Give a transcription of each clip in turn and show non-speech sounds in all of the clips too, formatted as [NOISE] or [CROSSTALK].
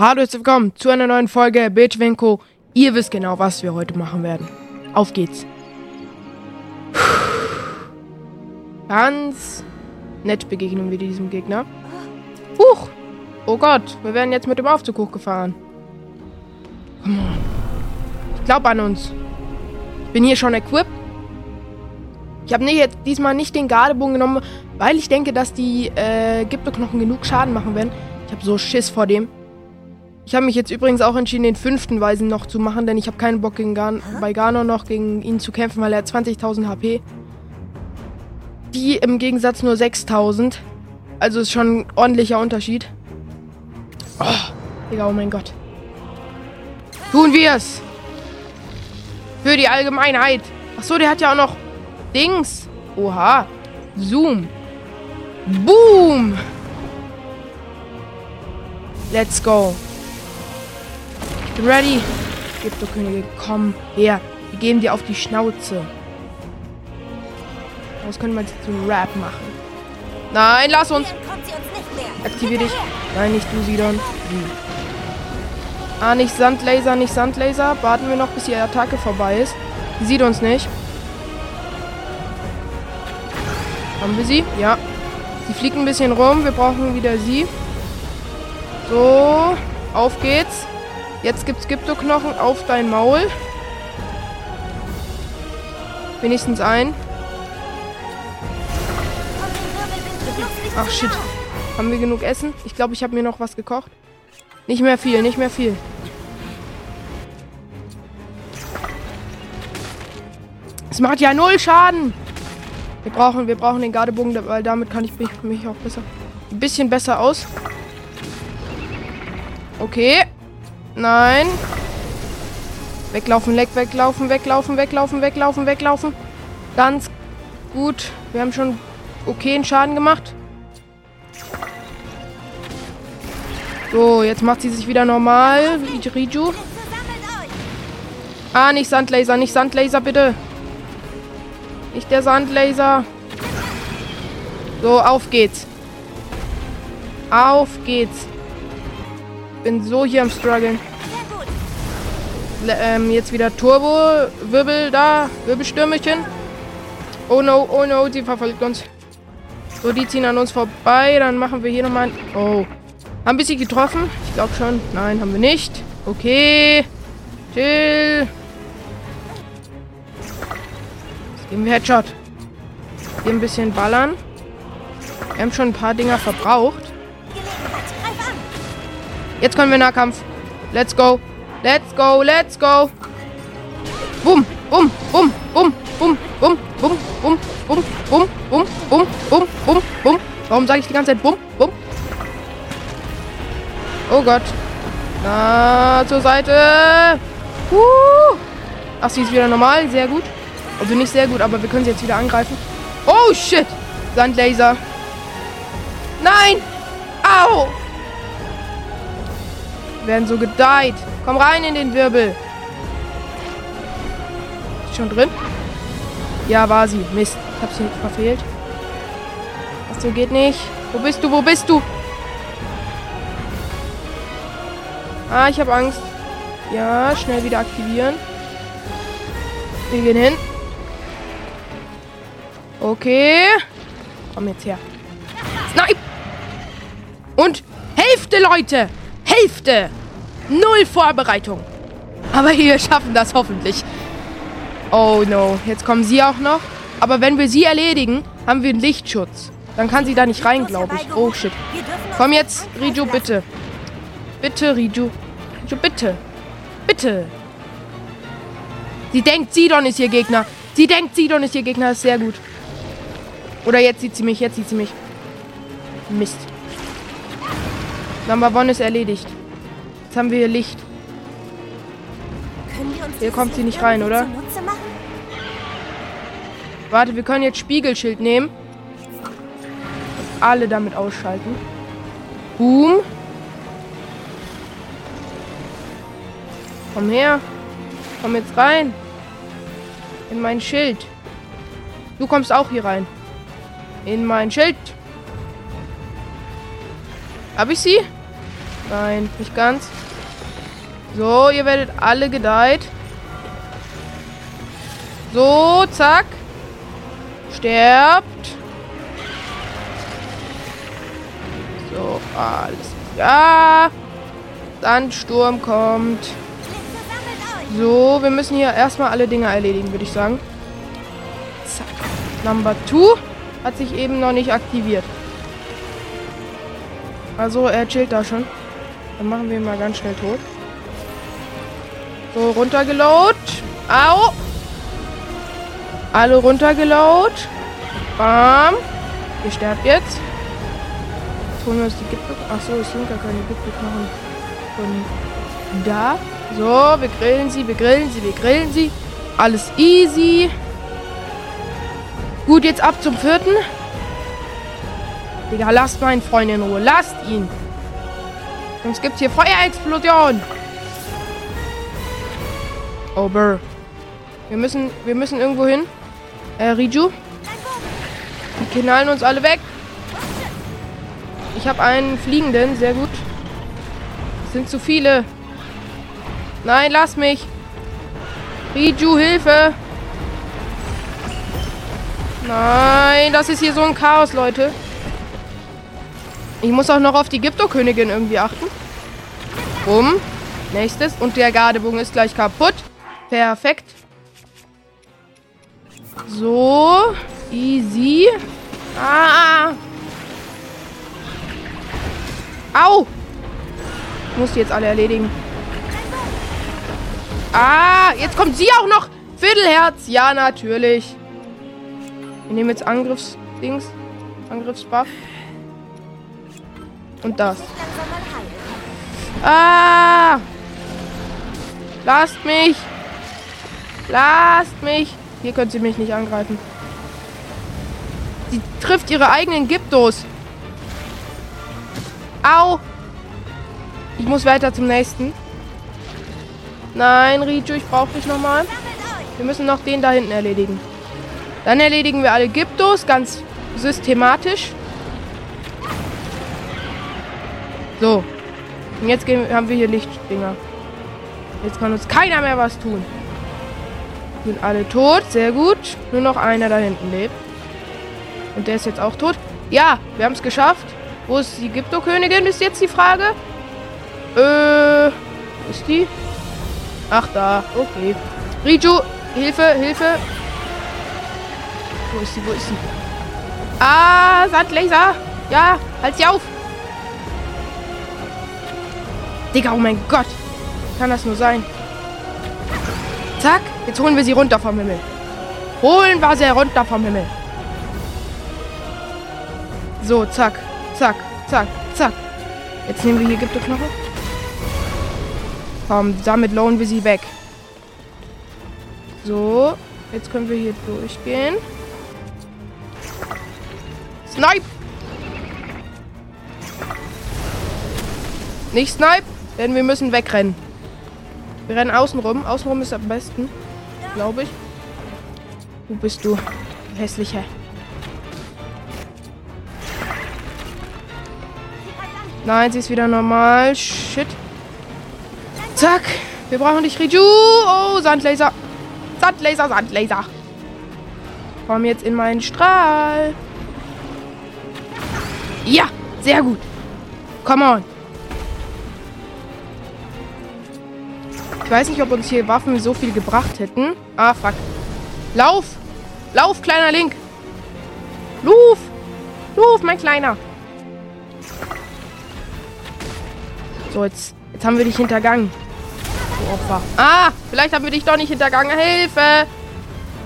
Hallo, herzlich willkommen zu einer neuen Folge Bildschwenko. Ihr wisst genau, was wir heute machen werden. Auf geht's. Ganz nett begegnen wir diesem Gegner. Huch! Oh Gott, wir werden jetzt mit dem Aufzug hochgefahren. Come on. Ich glaube an uns. Ich bin hier schon equipped. Ich habe jetzt diesmal nicht den Gardebogen genommen, weil ich denke, dass die äh, Gipfelknochen genug Schaden machen werden. Ich habe so Schiss vor dem. Ich habe mich jetzt übrigens auch entschieden, den fünften Weisen noch zu machen, denn ich habe keinen Bock gegen Gan bei Garno noch gegen ihn zu kämpfen, weil er hat 20.000 HP. Die im Gegensatz nur 6.000. Also ist schon ein ordentlicher Unterschied. Oh, Digga, oh mein Gott. Tun wir's! Für die Allgemeinheit. Achso, der hat ja auch noch Dings. Oha. Zoom. Boom. Let's go. Bin ready. Krypto-Könige, komm her. Wir geben dir auf die Schnauze. Was können wir jetzt zu Rap machen? Nein, lass uns. Aktivier dich. Nein, nicht du, Sidon. Ah, nicht Sandlaser, nicht Sandlaser. Warten wir noch, bis die Attacke vorbei ist. Die sieht uns nicht. Haben wir sie? Ja. Sie fliegt ein bisschen rum. Wir brauchen wieder sie. So. Auf geht's. Jetzt gibt's Gyptoknochen auf dein Maul. Wenigstens ein. Ach shit. Haben wir genug Essen? Ich glaube, ich habe mir noch was gekocht. Nicht mehr viel, nicht mehr viel. Es macht ja null Schaden. Wir brauchen, wir brauchen den Gardebogen, weil damit kann ich mich, mich auch besser, ein bisschen besser aus. Okay. Nein. Weglaufen, leck, weglaufen, weglaufen, weglaufen, weglaufen, weglaufen. Ganz gut. Wir haben schon okayen Schaden gemacht. So, jetzt macht sie sich wieder normal. Riju. Ah, nicht Sandlaser, nicht Sandlaser, bitte. Nicht der Sandlaser. So, auf geht's. Auf geht's. Bin so hier am struggeln. Ähm, jetzt wieder Turbo-Wirbel da. Wirbelstürmchen. Oh no, oh no, sie verfolgt uns. So, die ziehen an uns vorbei. Dann machen wir hier nochmal ein... Oh. Haben wir sie getroffen? Ich glaube schon. Nein, haben wir nicht. Okay. Chill. Geben wir Headshot. Hier ein bisschen ballern. Wir haben schon ein paar Dinger verbraucht. Jetzt können wir Nahkampf. Let's go. Let's go. Let's go. Bum, bum, bum, bum, bum, bum, bum, bum, bum, bum, bum, bum, bum, bum, bum. Warum sage ich die ganze Zeit bum, bum? Oh Gott. Na, zur Seite. Uh. Ach, sie ist wieder normal. Sehr gut. Also nicht sehr gut, aber wir können sie jetzt wieder angreifen. Oh, shit. Sandlaser. Nein. Au. Wir werden so gedeiht. Komm rein in den Wirbel. Ist schon drin? Ja, war sie. Mist. Ich hab sie verfehlt. Ach so, geht nicht. Wo bist du? Wo bist du? Ah, ich habe Angst. Ja, schnell wieder aktivieren. Wir gehen hin. Okay. Komm jetzt her. Snipe! Und Hälfte, Leute! Hälfte! Null Vorbereitung. Aber wir schaffen das hoffentlich. Oh no, jetzt kommen sie auch noch. Aber wenn wir sie erledigen, haben wir einen Lichtschutz. Dann kann sie da nicht rein, glaube ich. Oh shit. Komm jetzt, Riju, bitte. Bitte, Riju. Riju, bitte. Bitte. Sie denkt, Sidon ist ihr Gegner. Sie denkt, Sidon ist ihr Gegner. Das ist sehr gut. Oder jetzt sieht sie mich, jetzt sieht sie mich. Mist. Number One ist erledigt. Jetzt haben wir hier Licht. Hier kommt sie nicht rein, oder? Warte, wir können jetzt Spiegelschild nehmen. Und alle damit ausschalten. Boom. Komm her. Komm jetzt rein. In mein Schild. Du kommst auch hier rein. In mein Schild. Hab ich sie? Nein, nicht ganz. So, ihr werdet alle gedeiht. So, zack. Sterbt. So, alles. Ja. Sandsturm kommt. So, wir müssen hier erstmal alle Dinge erledigen, würde ich sagen. Zack. Number 2 hat sich eben noch nicht aktiviert. Also, er chillt da schon. Dann machen wir ihn mal ganz schnell tot. So, runtergeload. Au! Alle runtergeload. Bam. Ihr sterbt jetzt. Jetzt holen wir uns die Gipfel. Achso, es sind gar keine Gipfelknochen. Von da. So, wir grillen sie, wir grillen sie, wir grillen sie. Alles easy. Gut, jetzt ab zum vierten. Digga, lasst meinen Freund in Ruhe. Lasst ihn. Sonst gibt's hier Feuerexplosion. Over. Wir müssen, wir müssen irgendwo hin. Äh, Riju. Die knallen uns alle weg. Ich habe einen fliegenden, sehr gut. Es sind zu viele. Nein, lass mich. Riju, Hilfe. Nein, das ist hier so ein Chaos, Leute. Ich muss auch noch auf die Gypto-Königin irgendwie achten. Bumm. Nächstes. Und der Gardebogen ist gleich kaputt. Perfekt. So. Easy. Ah. Au. Muss die jetzt alle erledigen. Ah, jetzt kommt sie auch noch. Viertelherz. Ja, natürlich. Wir nehmen jetzt Angriffsdings. Angriffsbuff. Und das. Ah! Lasst mich! Lasst mich! Hier können sie mich nicht angreifen. Sie trifft ihre eigenen Gyptos. Au! Ich muss weiter zum nächsten. Nein, Riju, ich brauche dich nochmal. Wir müssen noch den da hinten erledigen. Dann erledigen wir alle Gyptos, ganz systematisch. So. Und jetzt haben wir hier Lichtdinger. Jetzt kann uns keiner mehr was tun. Sind alle tot, sehr gut. Nur noch einer da hinten lebt. Und der ist jetzt auch tot. Ja, wir haben es geschafft. Wo ist die Gypto-Königin, ist jetzt die Frage. Äh, ist die? Ach, da. Okay. Riju, Hilfe, Hilfe. Wo ist sie? Wo ist sie? Ah, Sandlaser. Ja, halt sie auf. Digga, oh mein Gott. Kann das nur sein? Zack. Jetzt holen wir sie runter vom Himmel. Holen wir sie runter vom Himmel. So, zack. Zack, zack, zack. Jetzt nehmen wir hier Gipfelknochen. Komm, damit lohnen wir sie weg. So, jetzt können wir hier durchgehen. Snipe! Nicht Snipe, denn wir müssen wegrennen. Wir rennen außen rum. Außenrum ist am besten. Glaube ich. Wo bist du? Hässlicher. Nein, sie ist wieder normal. Shit. Zack. Wir brauchen dich, Riju. Oh, Sandlaser. Sandlaser, Sandlaser. Komm jetzt in meinen Strahl. Ja, sehr gut. Come on. Ich weiß nicht, ob uns hier Waffen so viel gebracht hätten. Ah, fuck. Lauf! Lauf, kleiner Link! Luf! Luf, mein Kleiner! So, jetzt, jetzt haben wir dich hintergangen. Du Opfer. Ah, vielleicht haben wir dich doch nicht hintergangen. Hilfe!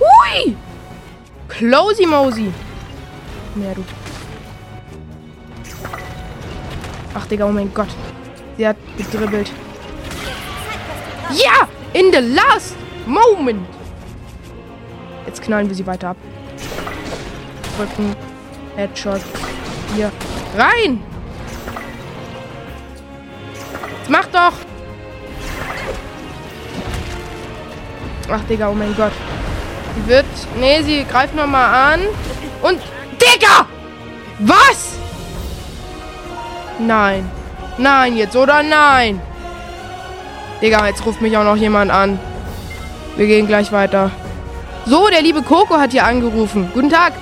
Hui! Closy Mosey. Mehr, du. Ach, Digga, oh mein Gott. Sie hat gedribbelt. Ja! In the last moment! Jetzt knallen wir sie weiter ab. Drücken. Headshot. Hier. Rein! Mach doch! Ach, Digga, oh mein Gott. Sie wird... Nee, sie greift nochmal an. Und... Digga! Was? Nein. Nein, jetzt oder nein? Digga, jetzt ruft mich auch noch jemand an. Wir gehen gleich weiter. So, der liebe Coco hat hier angerufen. Guten Tag.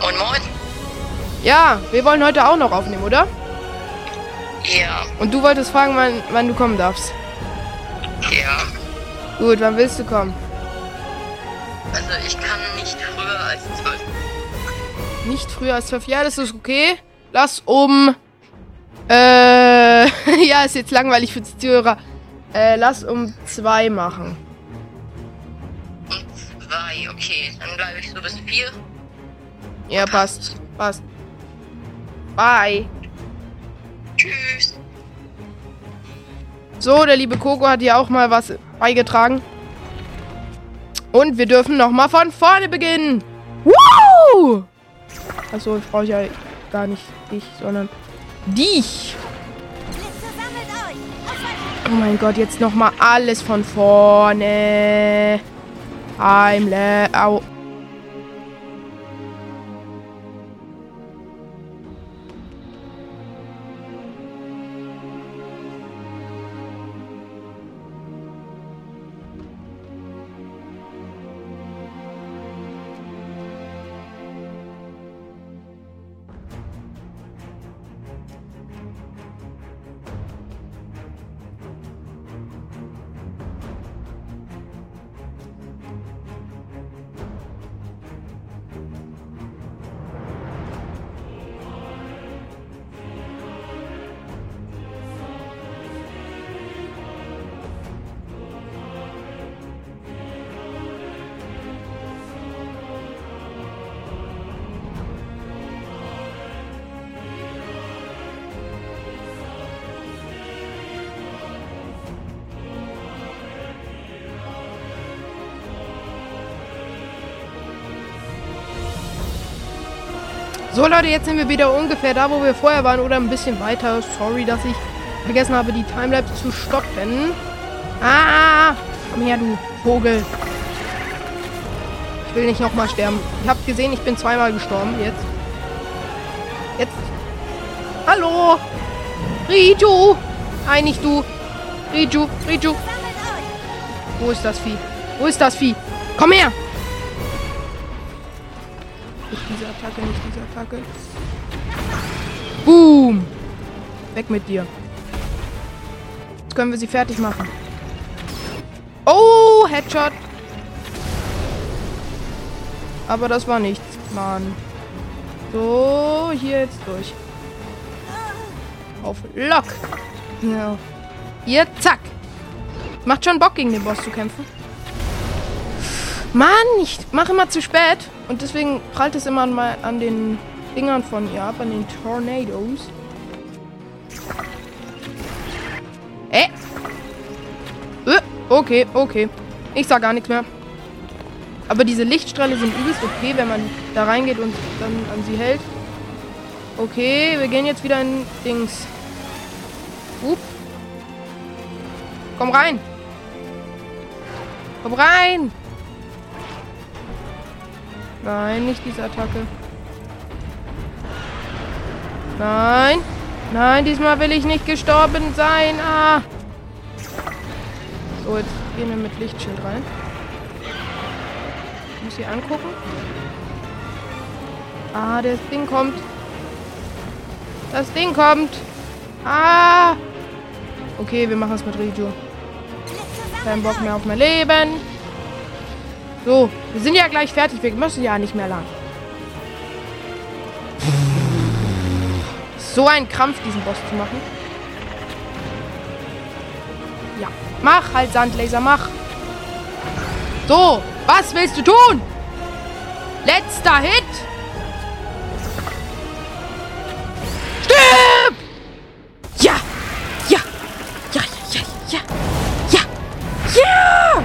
Moin, moin. Ja, wir wollen heute auch noch aufnehmen, oder? Ja, Und du wolltest fragen, wann, wann du kommen darfst. ja. Gut, wann willst du kommen? Also ich kann nicht früher als zwölf. Nicht früher als zwölf. Ja, das ist okay. Lass um. Äh. [LAUGHS] ja, ist jetzt langweilig für die Zuhörer. Äh, lass um zwei machen. Und zwei, okay. Dann bleibe ich so bis vier. Ja, passt. Passt. Bye. Tschüss. So, der liebe Coco hat hier auch mal was beigetragen. Und wir dürfen nochmal von vorne beginnen. Woo! Achso, ich brauche ja gar nicht dich, sondern dich. Oh mein Gott, jetzt nochmal alles von vorne. Heimle. Au. So Leute, jetzt sind wir wieder ungefähr da, wo wir vorher waren oder ein bisschen weiter. Sorry, dass ich vergessen habe, die Timelapse zu stoppen. Ah, komm her, du Vogel. Ich will nicht nochmal sterben. Ich habe gesehen, ich bin zweimal gestorben. Jetzt. Jetzt. Hallo. Riju. Nicht du. Riju, Riju. Wo ist das Vieh? Wo ist das Vieh? Komm her. Diese Attacke, nicht diese Attacke. Boom. Weg mit dir. Jetzt können wir sie fertig machen. Oh, Headshot. Aber das war nichts, Mann. So, hier jetzt durch. Auf Lock. Ja. Hier, zack. Macht schon Bock, gegen den Boss zu kämpfen. Mann, ich mache immer zu spät. Und deswegen prallt es immer mein, an den Dingern von ihr ab, an den Tornadoes. Äh. Äh, okay, okay. Ich sag gar nichts mehr. Aber diese Lichtstrahle sind übelst okay, wenn man da reingeht und dann an sie hält. Okay, wir gehen jetzt wieder in Dings. Up. Komm rein. Komm rein. Nein, nicht diese Attacke. Nein. Nein, diesmal will ich nicht gestorben sein. Ah. So, jetzt gehen wir mit Lichtschild rein. Ich muss sie angucken. Ah, das Ding kommt. Das Ding kommt. Ah. Okay, wir machen es mit Riju. Kein Bock mehr auf mein Leben. So, wir sind ja gleich fertig. Wir müssen ja nicht mehr lang. So ein Krampf, diesen Boss zu machen. Ja, mach halt, Sandlaser, mach. So, was willst du tun? Letzter Hit. Stirb! Ja, ja, ja, ja, ja, ja, ja.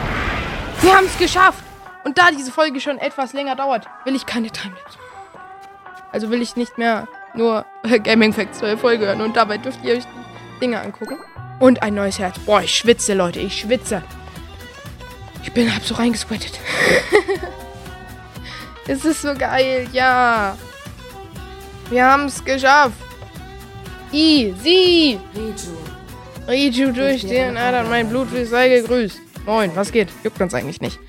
Wir haben es geschafft. Und da diese Folge schon etwas länger dauert, will ich keine Timelapse. Also will ich nicht mehr nur [LAUGHS] Gaming Facts neue Folge hören. Und dabei dürft ihr euch die Dinge angucken. Und ein neues Herz. Boah, ich schwitze, Leute. Ich schwitze. Ich bin hab so reingesquattet. [LAUGHS] es ist so geil. Ja. Wir haben es geschafft. Easy. Riju, Riju durch den Adern, mein Blut sei gegrüßt. Moin, was geht? Juckt uns eigentlich nicht.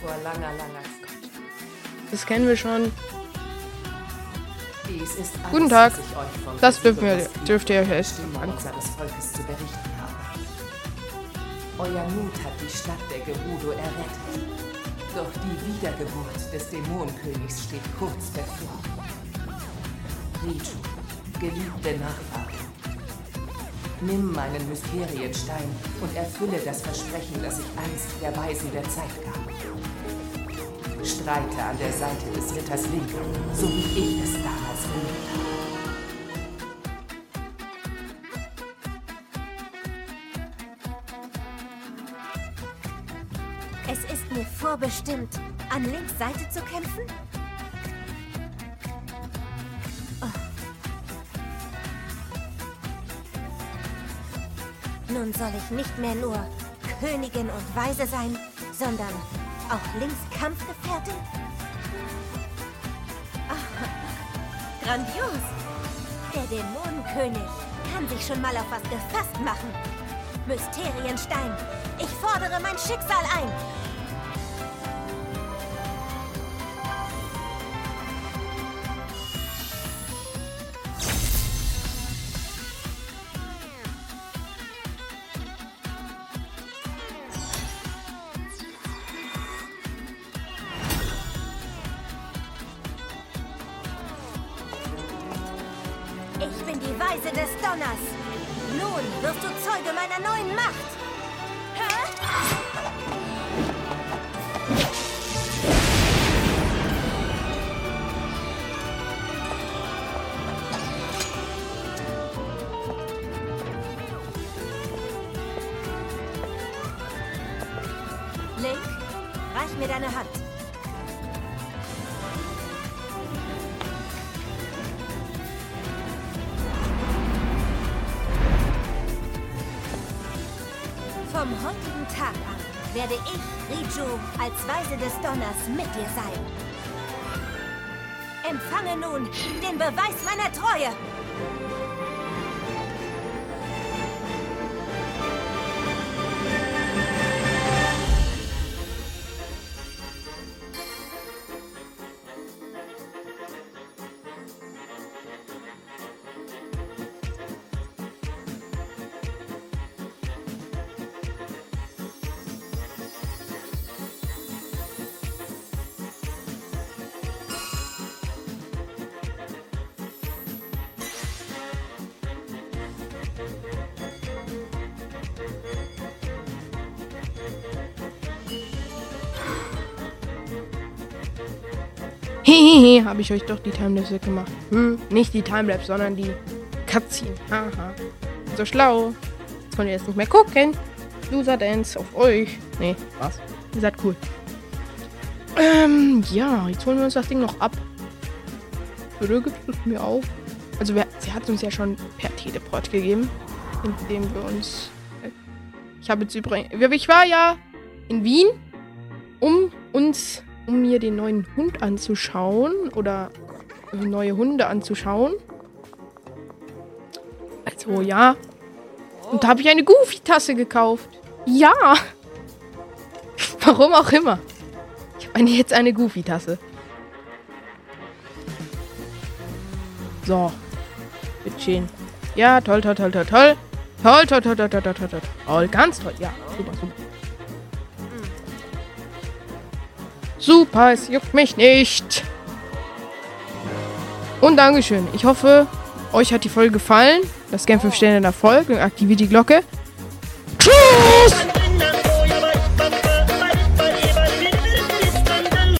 Vor langer, langer Zeit. Das kennen wir schon. Dies ist alles, Guten Tag. Das dürfen wir, dürft ihr euch Stimme angucken. unseres Volkes zu berichten habe. Euer Mut hat die Stadt der Gerudo errettet. Doch die Wiedergeburt des Dämonenkönigs steht kurz bevor. Riju, geliebte Nachfahren, nimm meinen Mysterienstein und erfülle das Versprechen, das ich einst der Weisen der Zeit gab. Streite an der Seite des Ritters Linker, so wie ich es damals geliebt. Es ist mir vorbestimmt, an Links Seite zu kämpfen? Nun soll ich nicht mehr nur Königin und Weise sein, sondern auch Links Kampfgefährtin? Ah, grandios! Der Dämonenkönig kann sich schon mal auf was gefasst machen. Mysterienstein, ich fordere mein Schicksal ein. Zeuge meiner neuen Macht. Link, reich mir deine Hand. Werde ich, Riju, als Weise des Donners mit dir sein. Empfange nun den Beweis meiner Treue. Hehehe, habe ich euch doch die Timelapse weggemacht. Hm, nicht die Timelapse, sondern die Cutscene. Haha. So schlau. Jetzt könnt ihr jetzt nicht mehr gucken. Loser Dance auf euch. Nee, was? Ihr seid cool. Ähm, ja, jetzt holen wir uns das Ding noch ab. Bitte gibt es mir auf. Also, wir, sie hat uns ja schon per Teleport gegeben, indem wir uns. äh, Ich habe jetzt übrigens. Ich war ja in Wien, um uns, um mir den neuen Hund anzuschauen oder neue Hunde anzuschauen. Also ja. Und da habe ich eine Goofy-Tasse gekauft. Ja. [LAUGHS] Warum auch immer. Ich habe eine, jetzt eine Goofy-Tasse. So. Bitteschön. Ja, toll, toll, toll, toll, toll. Toll, toll, toll, toll, toll, toll, toll, toll. Toll, ganz toll. Ja, super, super. Super, es juckt mich nicht. Und Dankeschön. Ich hoffe, euch hat die Folge gefallen. Lasst gerne 5 Sterne Folge und aktiviert die Glocke. Tschüss!